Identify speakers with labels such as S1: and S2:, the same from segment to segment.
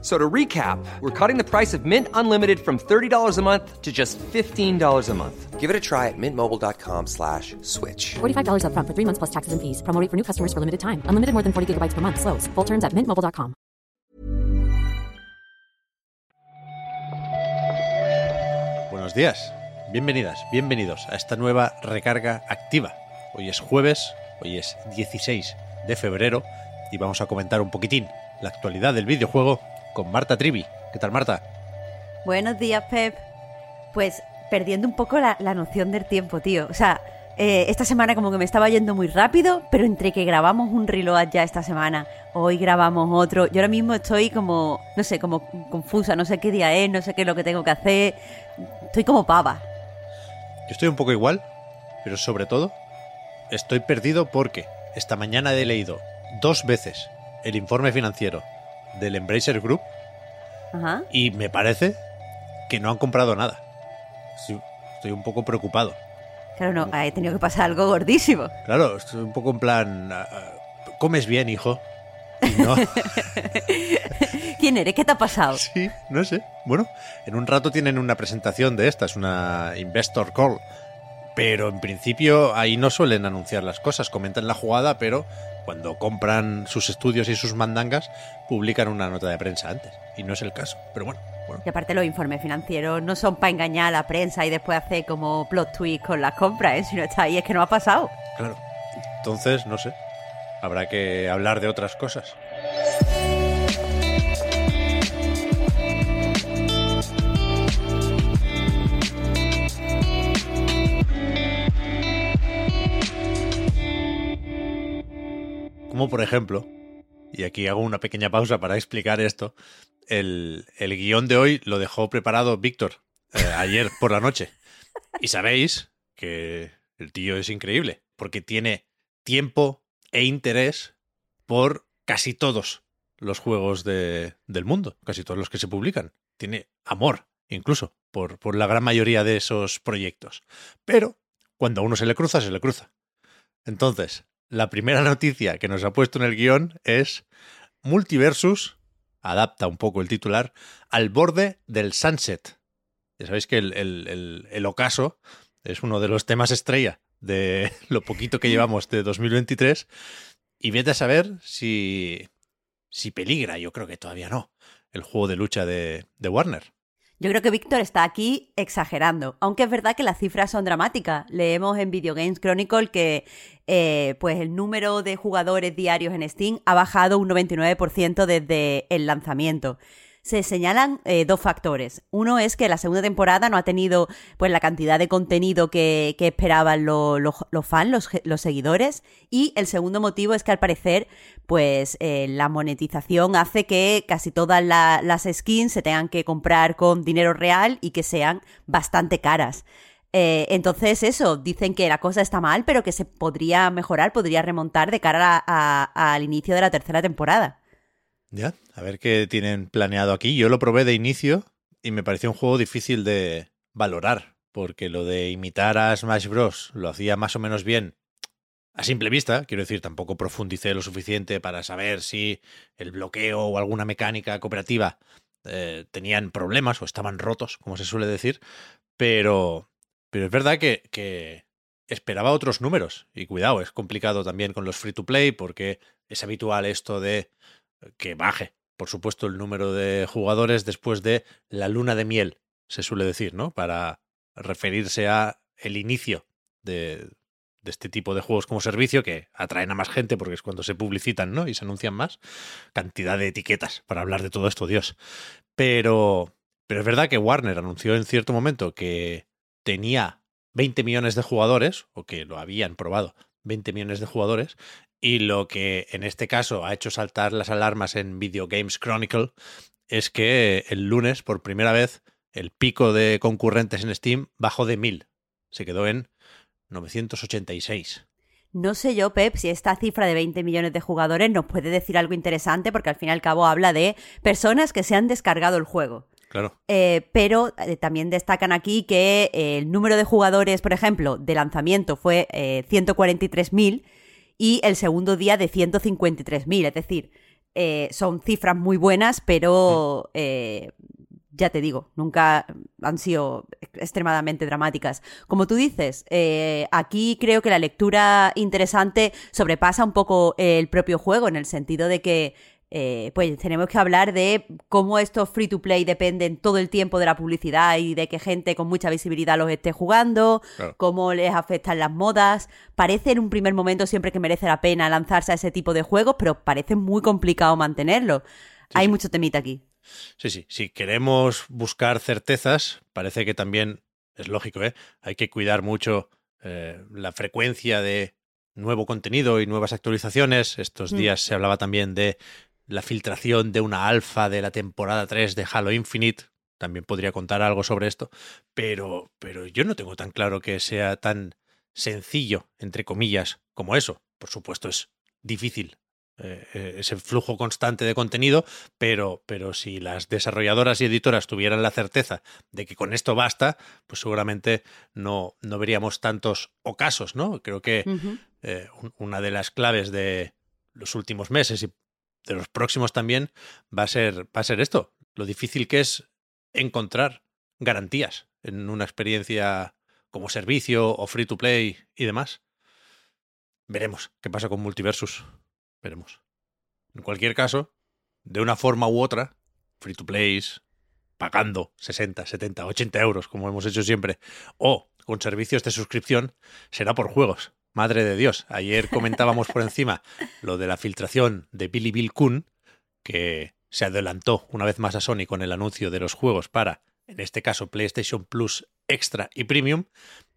S1: So to recap, we're cutting the price of Mint Unlimited from $30 a month to just $15 a month.
S2: Give it a try at mintmobile.com slash switch.
S3: $45 upfront for three months plus taxes and fees. Promo rate for new customers for limited time. Unlimited more than 40 gigabytes per month. Slows. Full terms at mintmobile.com.
S4: Buenos días, bienvenidas, bienvenidos a esta nueva recarga activa. Hoy es jueves, hoy es 16 de febrero y vamos a comentar un poquitín la actualidad del videojuego con Marta Trivi. ¿Qué tal, Marta?
S5: Buenos días, Pep. Pues perdiendo un poco la, la noción del tiempo, tío. O sea, eh, esta semana como que me estaba yendo muy rápido, pero entre que grabamos un reload ya esta semana, hoy grabamos otro, yo ahora mismo estoy como, no sé, como confusa, no sé qué día es, no sé qué es lo que tengo que hacer, estoy como pava.
S4: Yo estoy un poco igual, pero sobre todo estoy perdido porque esta mañana he leído dos veces el informe financiero del Embracer Group
S5: Ajá.
S4: y me parece que no han comprado nada. Estoy un poco preocupado.
S5: Claro, no, ha tenido que pasar algo gordísimo.
S4: Claro, estoy un poco en plan... ah, ah, comes bien, hijo. Y no,
S5: ¿Quién eres? ¿Qué te ha pasado?
S4: sí, no sé. Bueno, en un rato tienen una presentación de esta, es una Investor Call. Pero en principio ahí no suelen anunciar las cosas, comentan la jugada, pero cuando compran sus estudios y sus mandangas, publican una nota de prensa antes. Y no es el caso. Pero bueno, bueno.
S5: Y aparte los informes financieros no son para engañar a la prensa y después hacer como plot twist con las compras, ¿eh? Si no está ahí es que no ha pasado.
S4: Claro. Entonces, no sé. Habrá que hablar de otras cosas. Como por ejemplo, y aquí hago una pequeña pausa para explicar esto, el, el guion de hoy lo dejó preparado Víctor eh, ayer por la noche. Y sabéis que el tío es increíble, porque tiene tiempo e interés por casi todos los juegos de- del mundo, casi todos los que se publican. Tiene amor, incluso, por, por la gran mayoría de esos proyectos. Pero cuando a uno se le cruza, se le cruza. Entonces, la primera noticia que nos ha puesto en el guion es Multiversus, adapta un poco el titular, al borde del sunset. Ya sabéis que el, ocaso es uno de los temas estrella de lo poquito que llevamos de 2023. Y vete a saber si, si peligra, yo creo que todavía no, el juego de lucha de, de Warner.
S5: Yo creo que Víctor está aquí exagerando, aunque es verdad que las cifras son dramáticas. Leemos en Video Games Chronicle que eh, pues el número de jugadores diarios en Steam ha bajado un 99% desde el lanzamiento. Se señalan eh, dos factores. Uno es que la segunda temporada no ha tenido pues la cantidad de contenido que, esperaban lo- lo- los fans, los, los seguidores. Y el segundo motivo es que al parecer pues eh, la monetización hace que casi todas la- las skins se tengan que comprar con dinero real y que sean bastante caras. Eh, entonces eso, dicen que la cosa está mal, pero que se podría mejorar, podría remontar de cara al inicio de la tercera temporada.
S4: Ya, a ver qué tienen planeado aquí. Yo lo probé de inicio y me pareció un juego difícil de valorar, porque lo de imitar a Smash Bros. lo hacía más o menos bien a simple vista, quiero decir, tampoco profundicé lo suficiente para saber si el bloqueo o alguna mecánica cooperativa eh, tenían problemas o estaban rotos, como se suele decir, pero, pero es verdad que, que esperaba otros números. Y cuidado, es complicado también con los free to play porque es habitual esto de que baje, por supuesto, el número de jugadores después de la luna de miel, se suele decir, ¿no? Para referirse a el inicio de, este tipo de juegos como servicio que atraen a más gente porque es cuando se publicitan, ¿no? Y se anuncian más. Cantidad de etiquetas para hablar de todo esto, Dios. Pero, pero es verdad que Warner anunció en cierto momento que tenía 20 millones de jugadores, o que lo habían probado 20 millones de jugadores, y lo que en este caso ha hecho saltar las alarmas en Video Games Chronicle es que el lunes, por primera vez, el pico de concurrentes en Steam bajó de 1000. Se quedó en 986.
S5: No sé yo, Pep, si esta cifra de 20 millones de jugadores nos puede decir algo interesante, porque al fin y al cabo habla de personas que se han descargado el juego.
S4: Claro.
S5: Eh, pero eh, también destacan aquí que eh, el número de jugadores, por ejemplo, de lanzamiento fue eh, 143.000 y el segundo día de 153.000. Es decir, eh, son cifras muy buenas, pero eh, ya te digo, nunca han sido extremadamente dramáticas. Como tú dices, eh, aquí creo que la lectura interesante sobrepasa un poco el propio juego, en el sentido de que eh, pues tenemos que hablar de cómo estos free to play dependen todo el tiempo de la publicidad y de que gente con mucha visibilidad los esté jugando,
S4: Claro.
S5: cómo les afectan las modas. Parece en un primer momento siempre que merece la pena lanzarse a ese tipo de juegos, pero parece muy complicado mantenerlo. Hay
S4: sí.
S5: mucho temita aquí.
S4: Sí, sí. Si queremos buscar certezas, parece que también es lógico, ¿eh? Hay que cuidar mucho eh, la frecuencia de nuevo contenido y nuevas actualizaciones. Estos
S5: Mm.
S4: días se hablaba también de la filtración de una alfa de la temporada 3 de Halo Infinite. También podría contar algo sobre esto, pero, pero yo no tengo tan claro que sea tan sencillo, entre comillas, como eso. Por supuesto, es difícil eh, eh, ese flujo constante de contenido, pero, pero si las desarrolladoras y editoras tuvieran la certeza de que con esto basta, pues seguramente no, no veríamos tantos ocasos, ¿no? Creo que eh, un- una de las claves de los últimos meses y de los próximos también va a ser, va a ser esto, lo difícil que es encontrar garantías en una experiencia como servicio o free to play y demás. Veremos qué pasa con Multiversus. Veremos. En cualquier caso, de una forma u otra, free to plays, pagando 60, 70, 80 euros, como hemos hecho siempre, o con servicios de suscripción, será por juegos. Madre de Dios. Ayer comentábamos por encima lo de la filtración de Billy Bill Kun, que se adelantó una vez más a Sony con el anuncio de los juegos para, en este caso, PlayStation Plus Extra y Premium.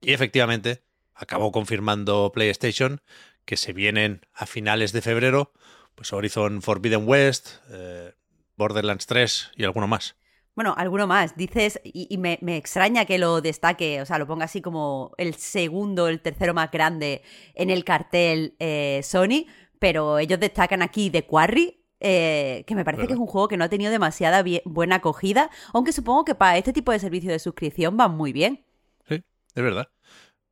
S4: Y efectivamente, acabó confirmando PlayStation que se vienen a finales de febrero, pues Horizon Forbidden West, eh, Borderlands 3 y alguno más.
S5: Bueno, alguno más. Dices, y, y me, me extraña que lo destaque, o sea, lo ponga así como el segundo, el tercero más grande en el cartel eh, Sony, pero ellos destacan aquí The Quarry, eh, que me parece
S4: ¿Verdad?
S5: que es un juego que no ha tenido demasiada buena acogida, aunque supongo que para este tipo de servicio de suscripción van muy bien.
S4: Sí, es verdad.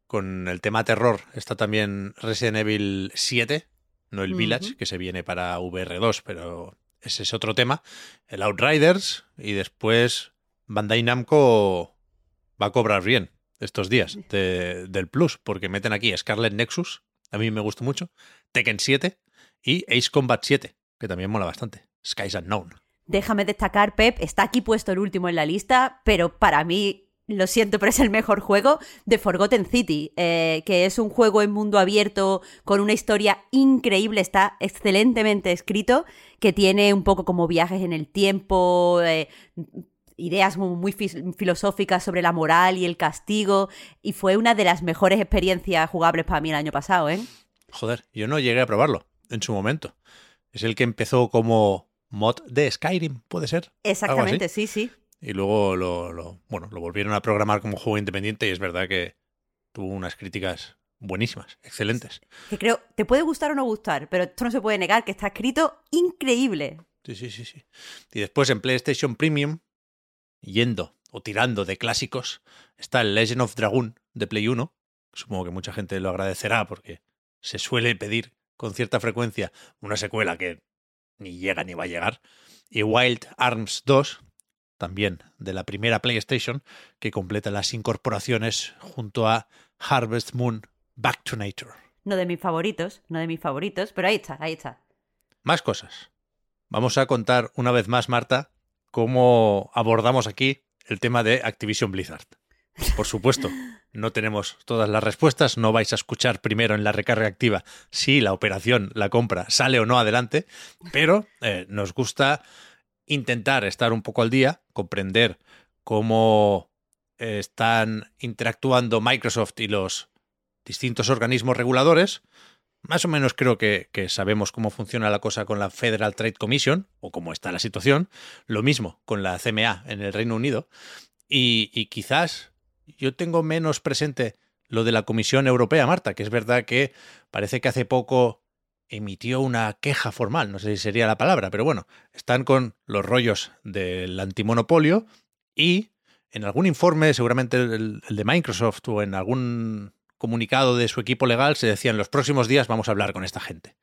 S4: Con el tema terror está también Resident Evil 7, no el. Village, que se viene para VR2, pero ese es otro tema. El Outriders y después Bandai Namco va a cobrar bien estos días de- del Plus, porque meten aquí Scarlet Nexus, a mí me gustó mucho, Tekken 7 y Ace Combat 7, que también mola bastante. Skies Unknown.
S5: Déjame destacar, Pep, está aquí puesto el último en la lista, pero para mí, lo siento, pero es el mejor juego de Forgotten City, eh, que es un juego en mundo abierto con una historia increíble, está excelentemente escrito, que tiene un poco como viajes en el tiempo, eh, ideas muy, muy filosóficas sobre la moral y el castigo, y fue una de las mejores experiencias jugables para mí el año pasado, ¿eh?
S4: Joder, yo no llegué a probarlo en su momento. Es el que empezó como mod de Skyrim, ¿puede ser?
S5: Exactamente, sí, sí.
S4: Y luego lo, lo- bueno, lo volvieron a programar como juego independiente y es verdad que tuvo unas críticas buenísimas, excelentes.
S5: Que creo, te puede gustar o no gustar, pero esto no se puede negar, que está escrito increíble.
S4: Sí, sí, sí, sí. Y después en PlayStation Premium, yendo o tirando de clásicos, está el Legend of Dragoon de Play 1. Supongo que mucha gente lo agradecerá porque se suele pedir con cierta frecuencia una secuela que ni llega ni va a llegar. Y Wild Arms 2, también de la primera PlayStation, que completa las incorporaciones junto a Harvest Moon Back to Nature.
S5: No de mis favoritos, no de mis favoritos, pero ahí está, ahí está.
S4: Más cosas. Vamos a contar una vez más, Marta, cómo abordamos aquí el tema de Activision Blizzard. Por supuesto, no tenemos todas las respuestas, no vais a escuchar primero en la recarga activa si la operación, la compra, sale o no adelante, pero eh, nos gusta intentar estar un poco al día, comprender cómo eh, están interactuando Microsoft y los distintos organismos reguladores. Más o menos creo que, sabemos cómo funciona la cosa con la Federal Trade Commission o cómo está la situación. Lo mismo con la CMA en el Reino Unido. Y, y quizás yo tengo menos presente lo de la Comisión Europea, Marta, que es verdad que parece que hace poco emitió una queja formal, no sé si sería la palabra, pero bueno, están con los rollos del antimonopolio y en algún informe, seguramente el, de Microsoft o en algún comunicado de su equipo legal, se decía en los próximos días vamos a hablar con esta gente.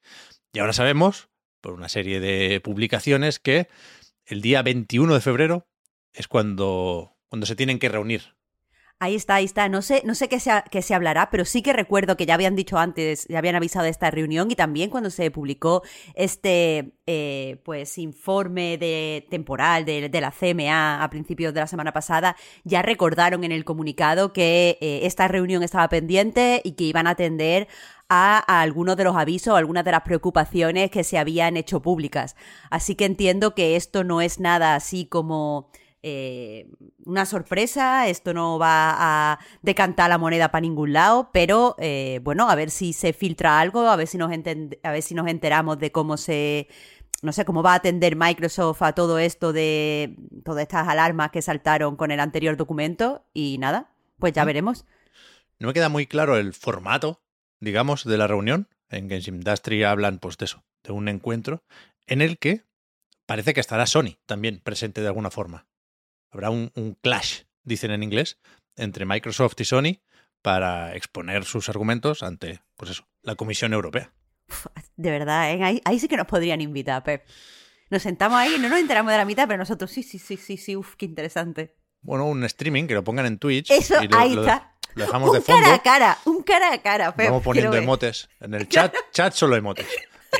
S4: Y ahora sabemos, por una serie de publicaciones, que el día 21 de febrero es cuando, cuando se tienen que reunir
S5: Ahí está, ahí está. No sé, no sé qué se, qué se hablará, pero sí que recuerdo que ya habían dicho antes, ya habían avisado de esta reunión y también cuando se publicó este eh, pues informe de temporal de, de, la CMA a principios de la semana pasada, ya recordaron en el comunicado que eh, esta reunión estaba pendiente y que iban a atender a, a, algunos de los avisos, algunas de las preocupaciones que se habían hecho públicas. Así que entiendo que esto no es nada así como eh, una sorpresa, esto no va a decantar la moneda para ningún lado, pero eh, bueno, a ver si se filtra algo, a ver si nos a ver si nos enteramos de cómo se no sé cómo va a atender Microsoft a todo esto de todas estas alarmas que saltaron con el anterior documento y nada, pues ya veremos.
S4: No me queda muy claro el formato, digamos, de la reunión. En Games Industry hablan pues de eso, de un encuentro en el que parece que estará Sony también presente de alguna forma habrá un, un, clash, dicen en inglés, entre Microsoft y Sony para exponer sus argumentos ante, pues eso, la Comisión Europea.
S5: Uf, de verdad, ¿eh? ahí, ahí, sí que nos podrían invitar, Pep. Nos sentamos ahí, no nos enteramos de la mitad, pero nosotros sí, sí, sí, sí, sí, uf, qué interesante.
S4: Bueno, un streaming, que lo pongan en Twitch.
S5: Eso,
S4: y lo,
S5: ahí
S4: lo,
S5: está.
S4: Lo dejamos
S5: un
S4: de fondo.
S5: cara a cara, un cara a cara, Pep.
S4: Vamos poniendo emotes. En el chat, chat solo emotes.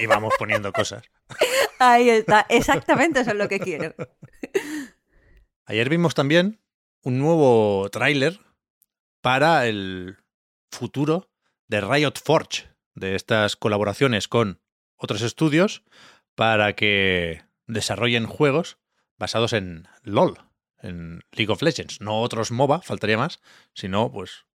S4: Y vamos poniendo cosas.
S5: Ahí está, exactamente eso es lo que quiero.
S4: Ayer vimos también un nuevo tráiler para el futuro de Riot Forge, de estas colaboraciones con otros estudios para que desarrollen juegos basados en LOL, en League of Legends, no otros MOBA, faltaría más, sino pues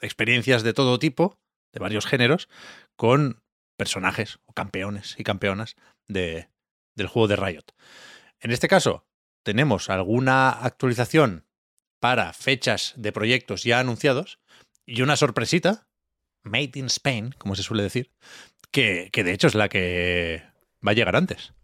S4: experiencias de todo tipo, de varios géneros, con personajes o campeones y campeonas de, del juego de Riot. En este caso, tenemos alguna actualización para fechas de proyectos ya anunciados y una sorpresita, Made in Spain, como se suele decir, que, que de hecho es la que va a llegar antes.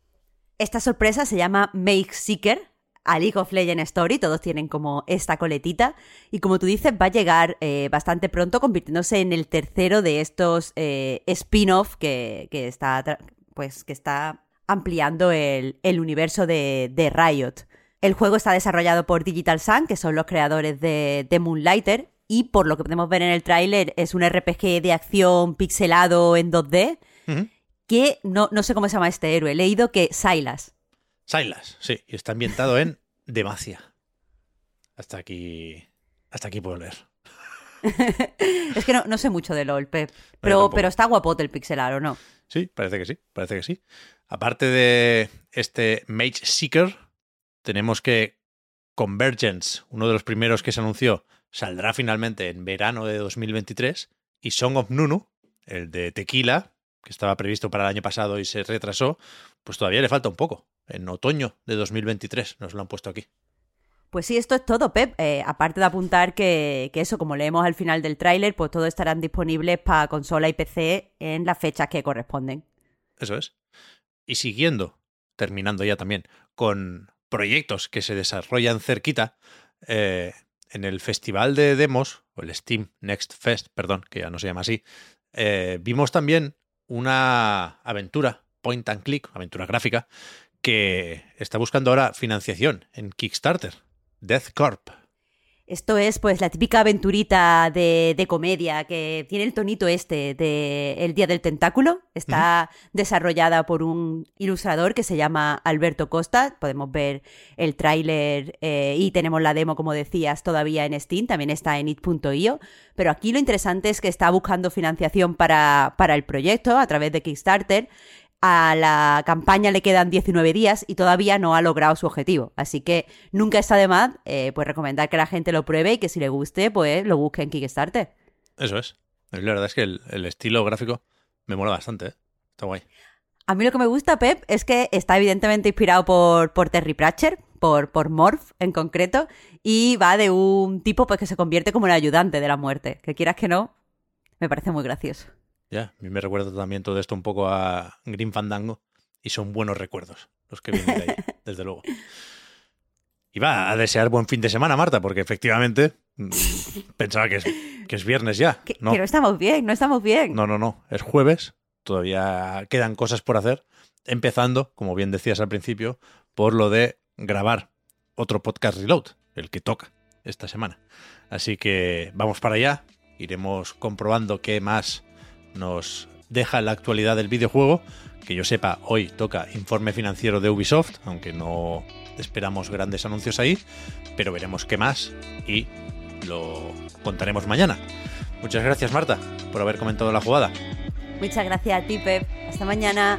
S5: Esta sorpresa se llama Make Seeker, a League of Legends Story, todos tienen como esta coletita, y como tú dices, va a llegar eh, bastante pronto, convirtiéndose en el tercero de estos eh, spin-off que, que, está, pues, que está ampliando el, el universo de, de, Riot. El juego está desarrollado por Digital Sun, que son los creadores de, de Moonlighter, y por lo que podemos ver en el tráiler es un RPG de acción pixelado en 2D, uh -huh. que no, no sé cómo se llama este héroe, he leído que Silas.
S4: Silas, sí, y está ambientado en Demacia. Hasta aquí. Hasta aquí puedo leer.
S5: es que no, no, sé mucho de LOL, Pep. Pero, pero está guapote el pixelar, ¿o no?
S4: Sí, parece que sí, parece que sí. Aparte de este Mage Seeker, tenemos que Convergence, uno de los primeros que se anunció, saldrá finalmente en verano de 2023. Y Song of Nunu, el de Tequila, que estaba previsto para el año pasado y se retrasó, pues todavía le falta un poco. En otoño de 2023 nos lo han puesto aquí.
S5: Pues sí, esto es todo, Pep. Eh, aparte de apuntar que, que, eso, como leemos al final del tráiler, pues todos estarán disponibles para consola y PC en las fechas que corresponden.
S4: Eso es. Y siguiendo, terminando ya también, con proyectos que se desarrollan cerquita, eh, en el festival de demos, o el Steam Next Fest, perdón, que ya no se llama así, eh, vimos también una aventura, point and click, aventura gráfica, que está buscando ahora financiación en Kickstarter, Death Corp.
S5: Esto es pues la típica aventurita de, de, comedia que tiene el tonito este de El Día del Tentáculo. Está uh -huh. desarrollada por un ilustrador que se llama Alberto Costa. Podemos ver el tráiler eh, y tenemos la demo, como decías, todavía en Steam. También está en it.io. Pero aquí lo interesante es que está buscando financiación para, para el proyecto a través de Kickstarter a la campaña le quedan 19 días y todavía no ha logrado su objetivo. Así que nunca está de más eh, pues recomendar que la gente lo pruebe y que si le guste, pues lo busque en Kickstarter.
S4: Eso es. La verdad es que el, el estilo gráfico me mola bastante. ¿eh? Está guay.
S5: A mí lo que me gusta, Pep, es que está evidentemente inspirado por, por Terry Pratchett, por, por Morph en concreto, y va de un tipo pues que se convierte como el ayudante de la muerte, que quieras que no, me parece muy gracioso.
S4: Ya, a mí me recuerda también todo esto un poco a Green Fandango y son buenos recuerdos los que vienen de ahí, desde luego. Y va a desear buen fin de semana, Marta, porque efectivamente mm, pensaba que es, que es viernes ya.
S5: Que
S4: No,
S5: que no estamos bien, no estamos bien.
S4: no, no, no, es jueves, todavía quedan cosas por hacer, empezando, como bien decías al principio, por lo de grabar otro podcast reload, el que toca esta semana. Así que vamos para allá, iremos comprobando qué más nos deja la actualidad del videojuego. Que yo sepa, hoy toca informe financiero de Ubisoft, aunque no esperamos grandes anuncios ahí, pero veremos qué más y lo contaremos mañana. Muchas gracias Marta por haber comentado la jugada.
S5: Muchas gracias a ti. Hasta mañana.